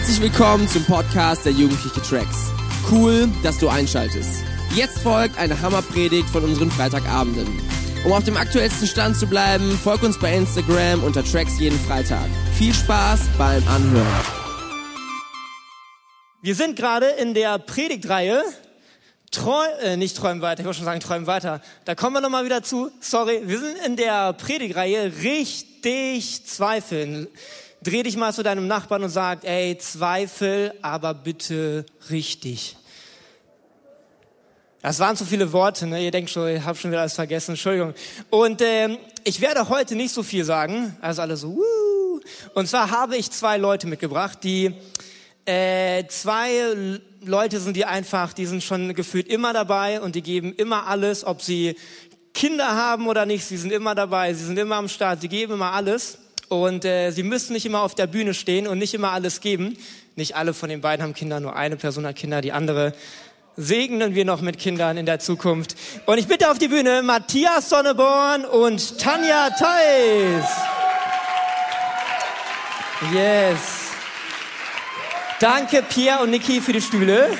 Herzlich willkommen zum Podcast der Jugendliche Tracks. Cool, dass du einschaltest. Jetzt folgt eine Hammerpredigt von unseren Freitagabenden. Um auf dem aktuellsten Stand zu bleiben, folg uns bei Instagram unter Tracks jeden Freitag. Viel Spaß beim Anhören. Wir sind gerade in der Predigtreihe Träum, äh, nicht träumen weiter, ich wollte schon sagen träumen weiter. Da kommen wir nochmal wieder zu. Sorry, wir sind in der Predigtreihe richtig zweifeln. Dreh dich mal zu deinem Nachbarn und sag, ey, Zweifel, aber bitte richtig. Das waren zu viele Worte, ne? Ihr denkt schon, ich habe schon wieder alles vergessen, Entschuldigung. Und ähm, ich werde heute nicht so viel sagen, also alle so, Wuh. Und zwar habe ich zwei Leute mitgebracht, die äh, zwei Leute sind, die einfach, die sind schon gefühlt immer dabei und die geben immer alles, ob sie Kinder haben oder nicht, sie sind immer dabei, sie sind immer am Start, sie geben immer alles. Und äh, sie müssen nicht immer auf der Bühne stehen und nicht immer alles geben. Nicht alle von den beiden haben Kinder, nur eine Person hat Kinder, die andere segnen wir noch mit Kindern in der Zukunft. Und ich bitte auf die Bühne Matthias Sonneborn und Tanja Theis. Yes. Danke Pierre und Niki für die Stühle.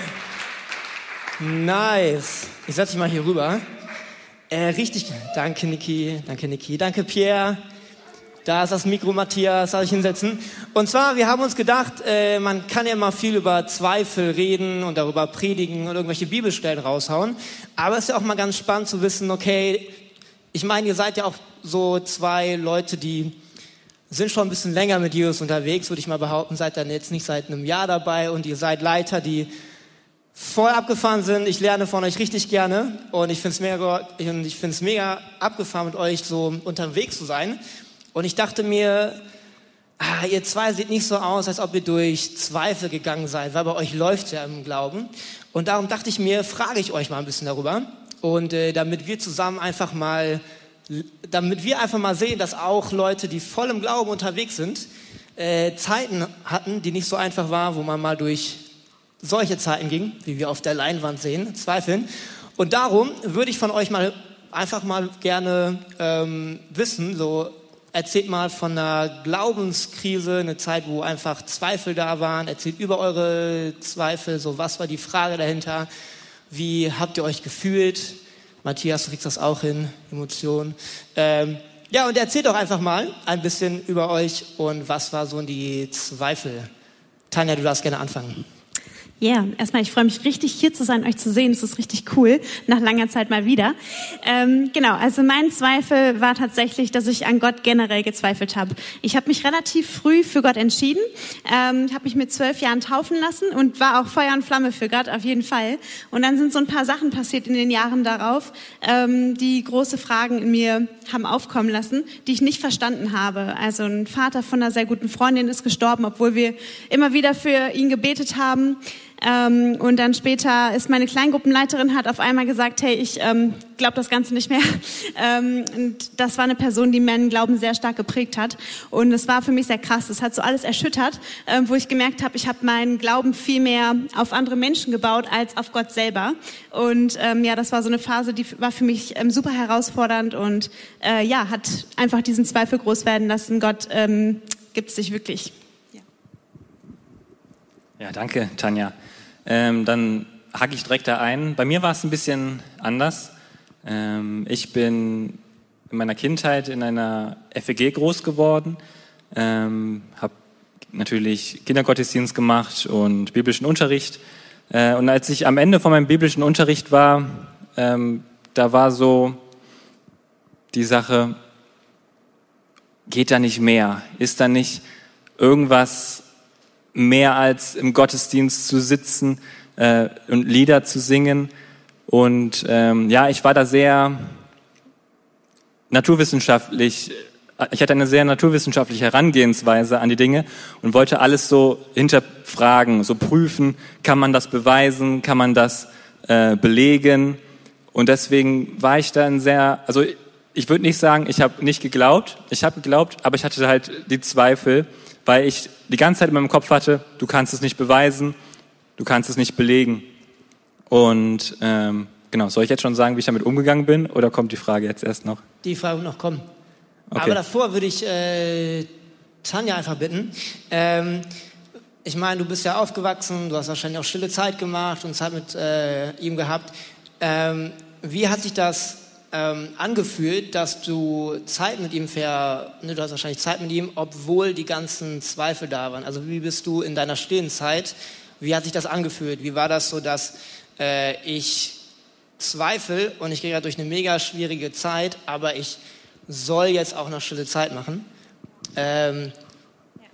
Nice. Ich setze mich mal hier rüber. Äh, richtig. Danke Niki, danke Niki, danke Pierre. Da ist das Mikro, Matthias, soll ich hinsetzen? Und zwar, wir haben uns gedacht, äh, man kann ja mal viel über Zweifel reden und darüber predigen und irgendwelche Bibelstellen raushauen. Aber es ist ja auch mal ganz spannend zu wissen, okay, ich meine, ihr seid ja auch so zwei Leute, die sind schon ein bisschen länger mit Jesus unterwegs, würde ich mal behaupten, seid dann jetzt nicht seit einem Jahr dabei und ihr seid Leiter, die voll abgefahren sind. Ich lerne von euch richtig gerne und ich finde es mega, mega abgefahren, mit euch so unterwegs zu sein. Und ich dachte mir, ah, ihr zwei seht nicht so aus, als ob ihr durch Zweifel gegangen seid, weil bei euch läuft ja im Glauben. Und darum dachte ich mir, frage ich euch mal ein bisschen darüber. Und äh, damit wir zusammen einfach mal, damit wir einfach mal sehen, dass auch Leute, die voll im Glauben unterwegs sind, äh, Zeiten hatten, die nicht so einfach waren, wo man mal durch solche Zeiten ging, wie wir auf der Leinwand sehen, zweifeln. Und darum würde ich von euch mal einfach mal gerne ähm, wissen, so Erzählt mal von einer Glaubenskrise, eine Zeit, wo einfach Zweifel da waren. Erzählt über eure Zweifel, so was war die Frage dahinter? Wie habt ihr euch gefühlt? Matthias, du kriegst das auch hin, Emotionen. Ähm, ja, und erzählt doch einfach mal ein bisschen über euch und was war so die Zweifel. Tanja, du darfst gerne anfangen. Ja, yeah, erstmal, ich freue mich richtig hier zu sein, euch zu sehen. Es ist richtig cool, nach langer Zeit mal wieder. Ähm, genau, also mein Zweifel war tatsächlich, dass ich an Gott generell gezweifelt habe. Ich habe mich relativ früh für Gott entschieden, ähm, habe mich mit zwölf Jahren taufen lassen und war auch Feuer und Flamme für Gott, auf jeden Fall. Und dann sind so ein paar Sachen passiert in den Jahren darauf, ähm, die große Fragen in mir haben aufkommen lassen, die ich nicht verstanden habe. Also ein Vater von einer sehr guten Freundin ist gestorben, obwohl wir immer wieder für ihn gebetet haben. Ähm, und dann später ist meine Kleingruppenleiterin hat auf einmal gesagt, hey, ich ähm, glaube das Ganze nicht mehr. Ähm, und das war eine Person, die meinen Glauben sehr stark geprägt hat. Und es war für mich sehr krass. Es hat so alles erschüttert, ähm, wo ich gemerkt habe, ich habe meinen Glauben viel mehr auf andere Menschen gebaut als auf Gott selber. Und ähm, ja, das war so eine Phase, die war für mich ähm, super herausfordernd und äh, ja, hat einfach diesen Zweifel groß werden lassen. Gott ähm, gibt es sich wirklich. Ja. danke, Tanja. Ähm, dann hacke ich direkt da ein. Bei mir war es ein bisschen anders. Ähm, ich bin in meiner Kindheit in einer FEG groß geworden, ähm, habe natürlich Kindergottesdienst gemacht und biblischen Unterricht. Äh, und als ich am Ende von meinem biblischen Unterricht war, ähm, da war so die Sache, geht da nicht mehr? Ist da nicht irgendwas mehr als im Gottesdienst zu sitzen äh, und Lieder zu singen. Und ähm, ja, ich war da sehr naturwissenschaftlich, äh, ich hatte eine sehr naturwissenschaftliche Herangehensweise an die Dinge und wollte alles so hinterfragen, so prüfen, kann man das beweisen, kann man das äh, belegen. Und deswegen war ich dann sehr, also ich würde nicht sagen, ich habe nicht geglaubt, ich habe geglaubt, aber ich hatte halt die Zweifel, weil ich die ganze Zeit in meinem Kopf hatte, du kannst es nicht beweisen, du kannst es nicht belegen. Und ähm, genau, soll ich jetzt schon sagen, wie ich damit umgegangen bin, oder kommt die Frage jetzt erst noch? Die Frage noch kommen. Okay. Aber davor würde ich äh, Tanja einfach bitten. Ähm, ich meine, du bist ja aufgewachsen, du hast wahrscheinlich auch stille Zeit gemacht und Zeit mit äh, ihm gehabt. Ähm, wie hat sich das ähm, angefühlt, dass du Zeit mit ihm ver, ne, du hast wahrscheinlich Zeit mit ihm, obwohl die ganzen Zweifel da waren. Also wie bist du in deiner stillen Zeit? Wie hat sich das angefühlt? Wie war das so, dass äh, ich zweifle und ich gehe gerade durch eine mega schwierige Zeit, aber ich soll jetzt auch noch stille Zeit machen? Ähm,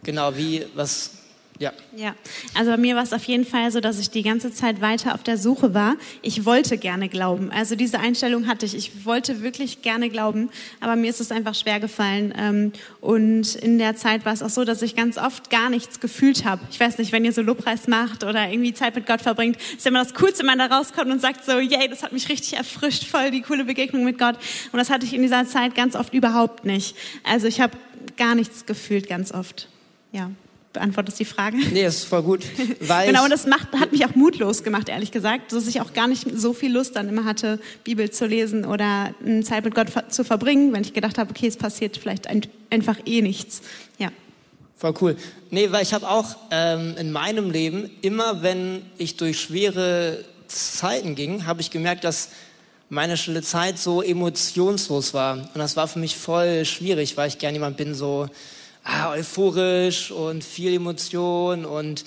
genau, wie, was, ja. Ja, also bei mir war es auf jeden Fall so, dass ich die ganze Zeit weiter auf der Suche war. Ich wollte gerne glauben. Also diese Einstellung hatte ich. Ich wollte wirklich gerne glauben, aber mir ist es einfach schwer gefallen. Ähm, und in der Zeit war es auch so, dass ich ganz oft gar nichts gefühlt habe. Ich weiß nicht, wenn ihr so Lobpreis macht oder irgendwie Zeit mit Gott verbringt, ist immer das Coolste, wenn man da rauskommt und sagt so, yay, das hat mich richtig erfrischt, voll die coole Begegnung mit Gott. Und das hatte ich in dieser Zeit ganz oft überhaupt nicht. Also ich habe gar nichts gefühlt ganz oft. Ja beantwortest die Frage. Nee, das ist voll gut. Weil genau, und das macht, hat mich auch mutlos gemacht, ehrlich gesagt, dass ich auch gar nicht so viel Lust dann immer hatte, Bibel zu lesen oder Zeit mit Gott zu verbringen, wenn ich gedacht habe, okay, es passiert vielleicht ein, einfach eh nichts. Ja. Voll cool. Nee, weil ich habe auch ähm, in meinem Leben, immer wenn ich durch schwere Zeiten ging, habe ich gemerkt, dass meine stille Zeit so emotionslos war. Und das war für mich voll schwierig, weil ich gerne jemand bin, so ah, euphorisch und viel Emotion und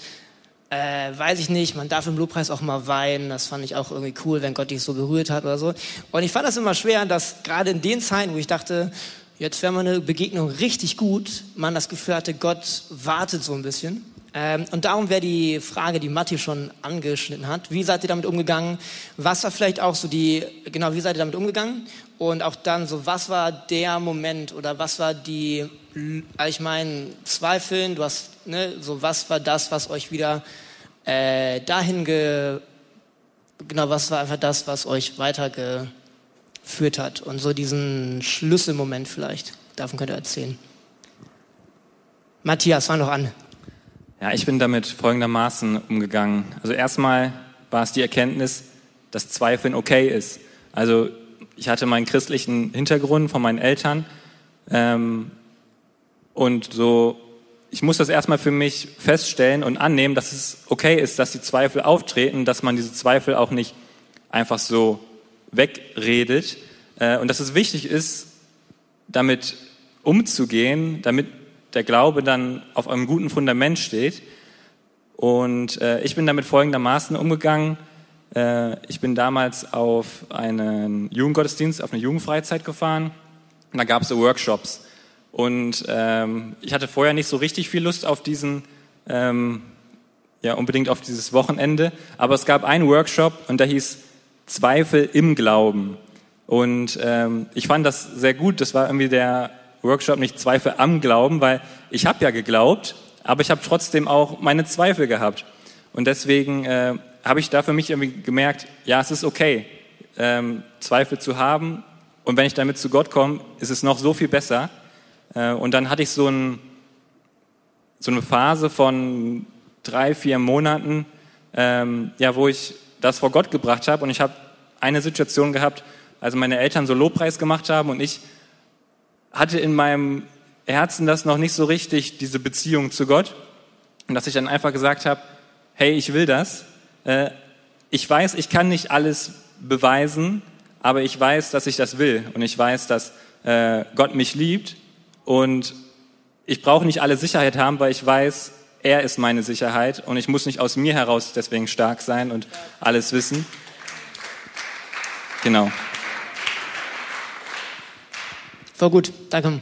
äh, weiß ich nicht, man darf im Lobpreis auch mal weinen. Das fand ich auch irgendwie cool, wenn Gott dich so berührt hat oder so. Und ich fand das immer schwer, dass gerade in den Zeiten, wo ich dachte, jetzt wäre meine Begegnung richtig gut, man das Gefühl hatte, Gott wartet so ein bisschen. Ähm, und darum wäre die Frage, die Matti schon angeschnitten hat. Wie seid ihr damit umgegangen? Was war vielleicht auch so die, genau, wie seid ihr damit umgegangen? Und auch dann so, was war der Moment oder was war die, ich meine, Zweifeln, du hast, ne, so was war das, was euch wieder äh, dahin ge, genau, was war einfach das, was euch weitergeführt hat? Und so diesen Schlüsselmoment vielleicht, davon könnt ihr erzählen. Matthias, fang doch an. Ja, ich bin damit folgendermaßen umgegangen. Also erstmal war es die Erkenntnis, dass Zweifeln okay ist. Also ich hatte meinen christlichen Hintergrund von meinen Eltern ähm, und so, ich muss das erstmal für mich feststellen und annehmen, dass es okay ist, dass die Zweifel auftreten, dass man diese Zweifel auch nicht einfach so wegredet äh, und dass es wichtig ist, damit umzugehen, damit der Glaube dann auf einem guten Fundament steht. Und äh, ich bin damit folgendermaßen umgegangen. Äh, ich bin damals auf einen Jugendgottesdienst, auf eine Jugendfreizeit gefahren. Und da gab es so Workshops. Und ähm, ich hatte vorher nicht so richtig viel Lust auf diesen, ähm, ja, unbedingt auf dieses Wochenende. Aber es gab einen Workshop und der hieß Zweifel im Glauben. Und ähm, ich fand das sehr gut. Das war irgendwie der Workshop nicht Zweifel am Glauben, weil ich habe ja geglaubt, aber ich habe trotzdem auch meine Zweifel gehabt. Und deswegen äh, habe ich da für mich irgendwie gemerkt, ja, es ist okay, ähm, Zweifel zu haben. Und wenn ich damit zu Gott komme, ist es noch so viel besser. Äh, und dann hatte ich so, ein, so eine Phase von drei, vier Monaten, ähm, ja, wo ich das vor Gott gebracht habe. Und ich habe eine Situation gehabt, also meine Eltern so Lobpreis gemacht haben und ich hatte in meinem Herzen das noch nicht so richtig, diese Beziehung zu Gott. Und dass ich dann einfach gesagt habe, hey, ich will das. Äh, ich weiß, ich kann nicht alles beweisen, aber ich weiß, dass ich das will. Und ich weiß, dass äh, Gott mich liebt. Und ich brauche nicht alle Sicherheit haben, weil ich weiß, er ist meine Sicherheit. Und ich muss nicht aus mir heraus deswegen stark sein und alles wissen. Genau. Voll gut, danke.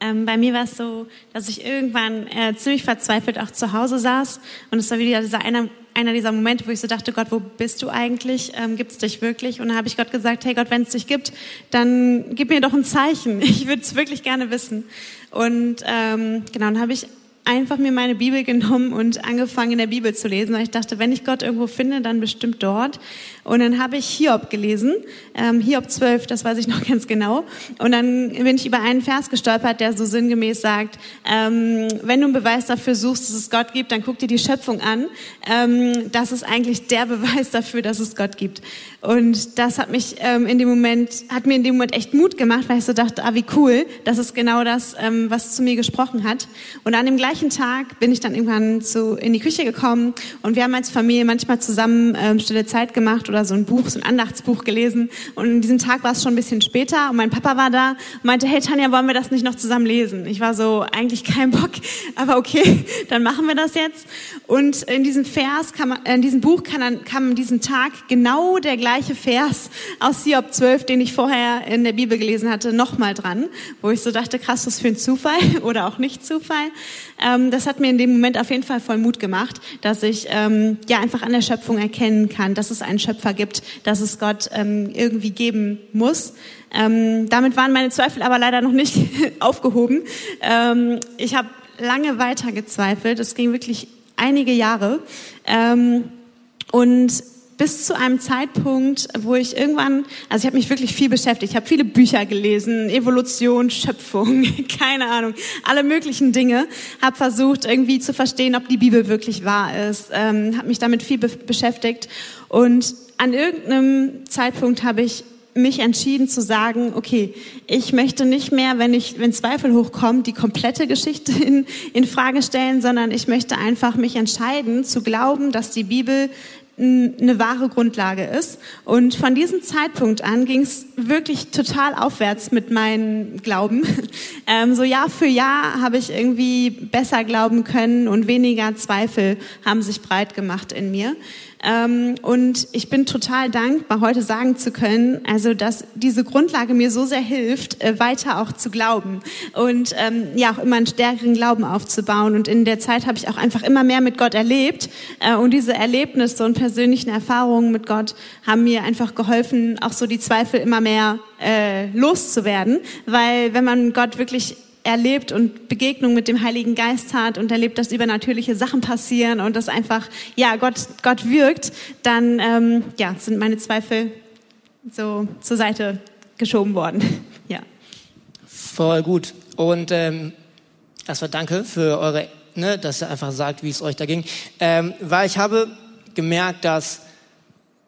Ähm, bei mir war es so, dass ich irgendwann äh, ziemlich verzweifelt auch zu Hause saß und es war wieder dieser einer, einer dieser Momente, wo ich so dachte, Gott, wo bist du eigentlich? Ähm, gibt es dich wirklich? Und dann habe ich Gott gesagt, hey Gott, wenn es dich gibt, dann gib mir doch ein Zeichen. Ich würde es wirklich gerne wissen. Und ähm, genau, dann habe ich einfach mir meine Bibel genommen und angefangen in der Bibel zu lesen, weil ich dachte, wenn ich Gott irgendwo finde, dann bestimmt dort. Und dann habe ich Hiob gelesen, ähm, Hiob 12, das weiß ich noch ganz genau. Und dann bin ich über einen Vers gestolpert, der so sinngemäß sagt, ähm, wenn du einen Beweis dafür suchst, dass es Gott gibt, dann guck dir die Schöpfung an. Ähm, das ist eigentlich der Beweis dafür, dass es Gott gibt. Und das hat mich ähm, in dem Moment, hat mir in dem Moment echt Mut gemacht, weil ich so dachte, ah, wie cool, das ist genau das, ähm, was zu mir gesprochen hat. Und an dem gleichen gleichen Tag bin ich dann irgendwann zu, in die Küche gekommen und wir haben als Familie manchmal zusammen ähm, stille Zeit gemacht oder so ein Buch, so ein Andachtsbuch gelesen. Und an diesem Tag war es schon ein bisschen später und mein Papa war da und meinte, hey Tanja, wollen wir das nicht noch zusammen lesen? Ich war so, eigentlich kein Bock, aber okay, dann machen wir das jetzt. Und in diesem Vers, kam, in diesem Buch kam, kam an diesem Tag genau der gleiche Vers aus Hiob 12, den ich vorher in der Bibel gelesen hatte, nochmal dran, wo ich so dachte, krass, was für ein Zufall oder auch nicht Zufall. Ähm, das hat mir in dem Moment auf jeden Fall voll Mut gemacht, dass ich ähm, ja einfach an der Schöpfung erkennen kann, dass es einen Schöpfer gibt, dass es Gott ähm, irgendwie geben muss. Ähm, damit waren meine Zweifel aber leider noch nicht aufgehoben. Ähm, ich habe lange weiter gezweifelt. Es ging wirklich einige Jahre. Ähm, und bis zu einem Zeitpunkt, wo ich irgendwann, also ich habe mich wirklich viel beschäftigt, ich habe viele Bücher gelesen, Evolution, Schöpfung, keine Ahnung, alle möglichen Dinge, habe versucht irgendwie zu verstehen, ob die Bibel wirklich wahr ist, ähm, habe mich damit viel be beschäftigt. Und an irgendeinem Zeitpunkt habe ich mich entschieden zu sagen, okay, ich möchte nicht mehr, wenn ich, wenn Zweifel hochkommen, die komplette Geschichte in, in Frage stellen, sondern ich möchte einfach mich entscheiden zu glauben, dass die Bibel eine wahre Grundlage ist. Und von diesem Zeitpunkt an ging es wirklich total aufwärts mit meinem Glauben. Ähm, so Jahr für Jahr habe ich irgendwie besser glauben können und weniger Zweifel haben sich breit gemacht in mir. Ähm, und ich bin total dankbar, heute sagen zu können, also dass diese Grundlage mir so sehr hilft, äh, weiter auch zu glauben und ähm, ja auch immer einen stärkeren Glauben aufzubauen. Und in der Zeit habe ich auch einfach immer mehr mit Gott erlebt. Äh, und diese Erlebnisse und persönlichen Erfahrungen mit Gott haben mir einfach geholfen, auch so die Zweifel immer mehr äh, loszuwerden. Weil wenn man Gott wirklich erlebt und Begegnung mit dem Heiligen Geist hat und erlebt, dass übernatürliche Sachen passieren und dass einfach, ja, Gott, Gott wirkt, dann, ähm, ja, sind meine Zweifel so zur Seite geschoben worden. ja. Voll gut. Und ähm, erstmal danke für eure, ne, dass ihr einfach sagt, wie es euch da ging. Ähm, weil ich habe gemerkt, dass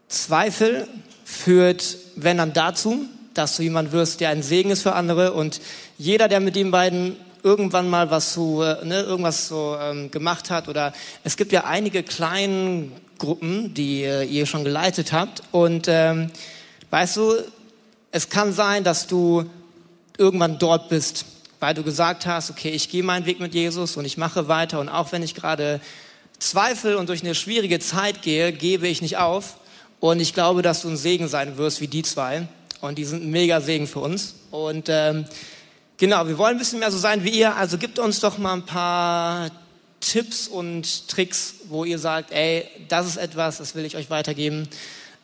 Zweifel führt, wenn dann dazu, dass du jemand wirst, der ein Segen ist für andere und jeder, der mit den beiden irgendwann mal was so, äh, ne, irgendwas so ähm, gemacht hat oder es gibt ja einige kleine Gruppen, die äh, ihr schon geleitet habt und ähm, weißt du, es kann sein, dass du irgendwann dort bist, weil du gesagt hast, okay, ich gehe meinen Weg mit Jesus und ich mache weiter und auch wenn ich gerade zweifle und durch eine schwierige Zeit gehe, gebe ich nicht auf und ich glaube, dass du ein Segen sein wirst wie die zwei und die sind ein mega Segen für uns und ähm, Genau, wir wollen ein bisschen mehr so sein wie ihr. Also gibt uns doch mal ein paar Tipps und Tricks, wo ihr sagt, ey, das ist etwas, das will ich euch weitergeben.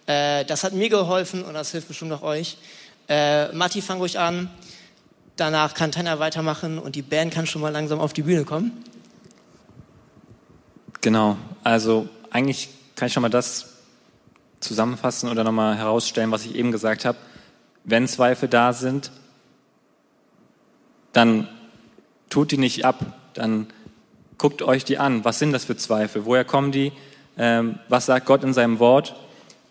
Äh, das hat mir geholfen und das hilft bestimmt auch euch. Äh, Matti, fang ruhig an. Danach kann Tanja weitermachen und die Band kann schon mal langsam auf die Bühne kommen. Genau, also eigentlich kann ich schon mal das zusammenfassen oder nochmal herausstellen, was ich eben gesagt habe. Wenn Zweifel da sind, dann tut die nicht ab, dann guckt euch die an. Was sind das für Zweifel? Woher kommen die? Ähm, was sagt Gott in seinem Wort?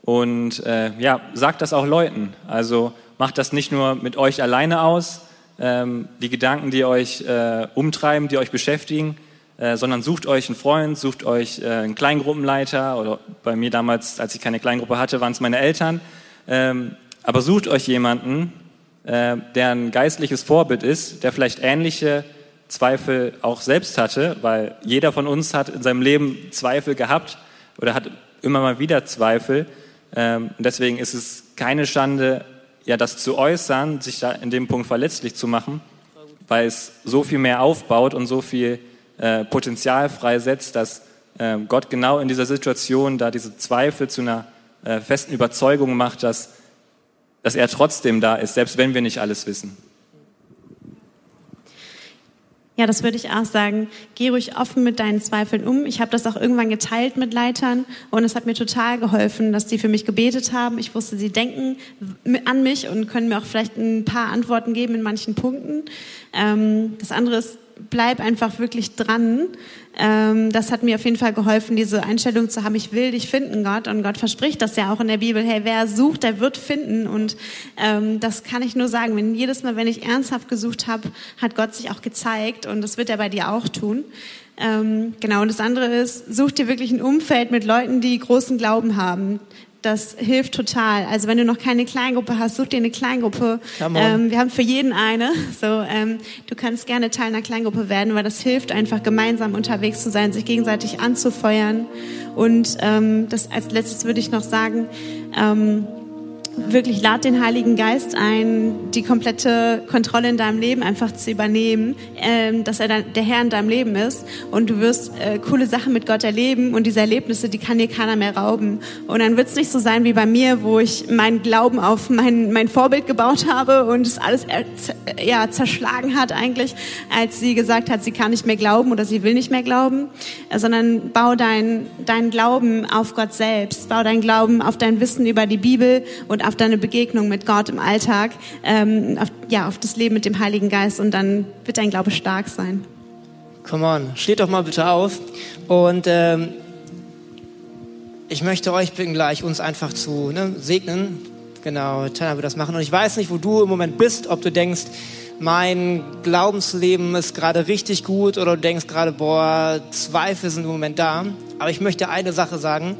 Und äh, ja, sagt das auch Leuten. Also macht das nicht nur mit euch alleine aus, ähm, die Gedanken, die euch äh, umtreiben, die euch beschäftigen, äh, sondern sucht euch einen Freund, sucht euch äh, einen Kleingruppenleiter oder bei mir damals, als ich keine Kleingruppe hatte, waren es meine Eltern. Ähm, aber sucht euch jemanden, äh, der ein geistliches Vorbild ist, der vielleicht ähnliche Zweifel auch selbst hatte, weil jeder von uns hat in seinem Leben Zweifel gehabt oder hat immer mal wieder Zweifel. Ähm, und deswegen ist es keine Schande, ja, das zu äußern, sich da in dem Punkt verletzlich zu machen, weil es so viel mehr aufbaut und so viel äh, Potenzial freisetzt, dass äh, Gott genau in dieser Situation da diese Zweifel zu einer äh, festen Überzeugung macht, dass dass er trotzdem da ist, selbst wenn wir nicht alles wissen. Ja, das würde ich auch sagen. Geh ruhig offen mit deinen Zweifeln um. Ich habe das auch irgendwann geteilt mit Leitern und es hat mir total geholfen, dass die für mich gebetet haben. Ich wusste, sie denken an mich und können mir auch vielleicht ein paar Antworten geben in manchen Punkten. Ähm, das andere ist, bleib einfach wirklich dran. Ähm, das hat mir auf jeden Fall geholfen, diese Einstellung zu haben, ich will dich finden, Gott. Und Gott verspricht das ja auch in der Bibel, hey, wer sucht, der wird finden. Und ähm, das kann ich nur sagen, wenn jedes Mal, wenn ich ernsthaft gesucht habe, hat Gott sich auch gezeigt und das wird er bei dir auch tun. Ähm, genau, und das andere ist, such dir wirklich ein Umfeld mit Leuten, die großen Glauben haben. Das hilft total. Also wenn du noch keine Kleingruppe hast, such dir eine Kleingruppe. Ähm, wir haben für jeden eine. So, ähm, du kannst gerne Teil einer Kleingruppe werden, weil das hilft einfach gemeinsam unterwegs zu sein, sich gegenseitig anzufeuern. Und ähm, das als letztes würde ich noch sagen. Ähm, wirklich lad den Heiligen Geist ein, die komplette Kontrolle in deinem Leben einfach zu übernehmen, ähm, dass er dann der Herr in deinem Leben ist und du wirst äh, coole Sachen mit Gott erleben und diese Erlebnisse, die kann dir keiner mehr rauben. Und dann wird es nicht so sein wie bei mir, wo ich meinen Glauben auf mein, mein Vorbild gebaut habe und es alles äh, ja, zerschlagen hat eigentlich, als sie gesagt hat, sie kann nicht mehr glauben oder sie will nicht mehr glauben, äh, sondern bau deinen dein Glauben auf Gott selbst, bau deinen Glauben auf dein Wissen über die Bibel und auf deine Begegnung mit Gott im Alltag, ähm, auf, ja, auf das Leben mit dem Heiligen Geist und dann wird dein Glaube stark sein. Come on, steht doch mal bitte auf und ähm, ich möchte euch bitten gleich, uns einfach zu ne, segnen. Genau, Tana wird das machen und ich weiß nicht, wo du im Moment bist, ob du denkst, mein Glaubensleben ist gerade richtig gut oder du denkst gerade, boah, Zweifel sind im Moment da. Aber ich möchte eine Sache sagen,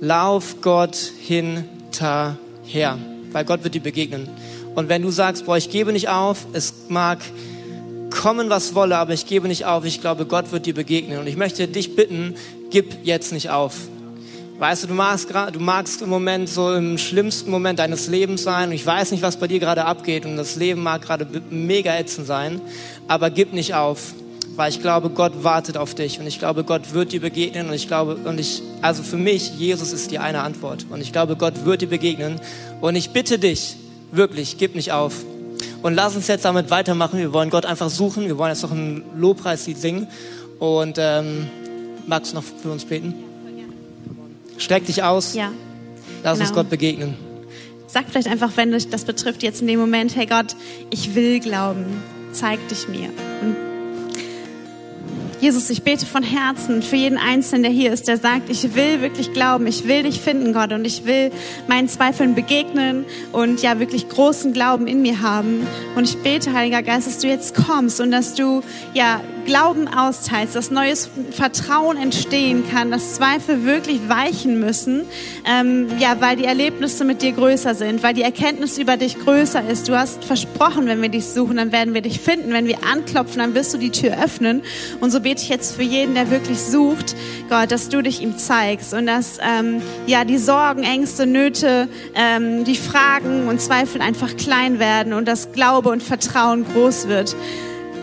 lauf Gott hinter her, weil Gott wird dir begegnen. Und wenn du sagst, boah, ich gebe nicht auf, es mag kommen, was wolle, aber ich gebe nicht auf, ich glaube, Gott wird dir begegnen. Und ich möchte dich bitten, gib jetzt nicht auf. Weißt du, du magst, du magst im Moment so im schlimmsten Moment deines Lebens sein und ich weiß nicht, was bei dir gerade abgeht und das Leben mag gerade mega ätzend sein, aber gib nicht auf weil ich glaube, Gott wartet auf dich und ich glaube, Gott wird dir begegnen und ich glaube, und ich, also für mich, Jesus ist die eine Antwort und ich glaube, Gott wird dir begegnen und ich bitte dich, wirklich, gib nicht auf. Und lass uns jetzt damit weitermachen. Wir wollen Gott einfach suchen. Wir wollen jetzt noch ein Lobpreislied singen. Und ähm, magst du noch für uns beten? Streck dich aus. Ja. Lass genau. uns Gott begegnen. Sag vielleicht einfach, wenn dich das betrifft, jetzt in dem Moment, hey Gott, ich will glauben. Zeig dich mir. Und Jesus, ich bete von Herzen für jeden Einzelnen, der hier ist, der sagt, ich will wirklich glauben, ich will dich finden, Gott, und ich will meinen Zweifeln begegnen und ja wirklich großen Glauben in mir haben. Und ich bete, Heiliger Geist, dass du jetzt kommst und dass du ja Glauben austeilst, dass neues Vertrauen entstehen kann, dass Zweifel wirklich weichen müssen, ähm, ja, weil die Erlebnisse mit dir größer sind, weil die Erkenntnis über dich größer ist. Du hast versprochen, wenn wir dich suchen, dann werden wir dich finden. Wenn wir anklopfen, dann wirst du die Tür öffnen. Und so bete ich jetzt für jeden, der wirklich sucht, Gott, dass du dich ihm zeigst und dass ähm, ja die Sorgen, Ängste, Nöte, ähm, die Fragen und Zweifel einfach klein werden und dass Glaube und Vertrauen groß wird.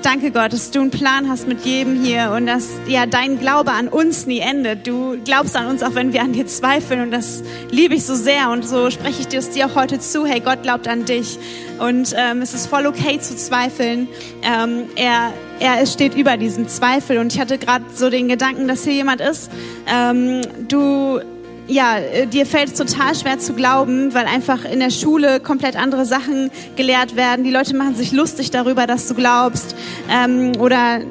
Danke Gott, dass du einen Plan hast mit jedem hier und dass ja dein Glaube an uns nie endet. Du glaubst an uns, auch wenn wir an dir zweifeln und das liebe ich so sehr und so spreche ich dir es dir auch heute zu. Hey, Gott glaubt an dich und ähm, es ist voll okay zu zweifeln. Ähm, er er steht über diesem Zweifel und ich hatte gerade so den Gedanken, dass hier jemand ist. Ähm, du ja, äh, dir fällt es total schwer zu glauben, weil einfach in der Schule komplett andere Sachen gelehrt werden. Die Leute machen sich lustig darüber, dass du glaubst. Ähm, oder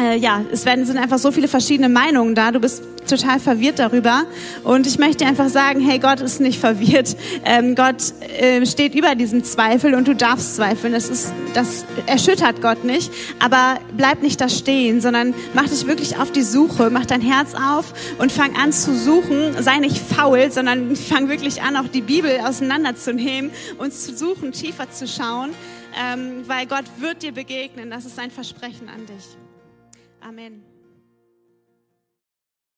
äh, ja, es werden, sind einfach so viele verschiedene Meinungen da. Du bist total verwirrt darüber. Und ich möchte einfach sagen, hey, Gott ist nicht verwirrt. Ähm, Gott äh, steht über diesem Zweifel und du darfst zweifeln. Das, ist, das erschüttert Gott nicht. Aber bleib nicht da stehen, sondern mach dich wirklich auf die Suche. Mach dein Herz auf und fang an zu suchen. Sei nicht faul, sondern fang wirklich an, auch die Bibel auseinanderzunehmen und zu suchen, tiefer zu schauen. Ähm, weil Gott wird dir begegnen. Das ist sein Versprechen an dich. Amén.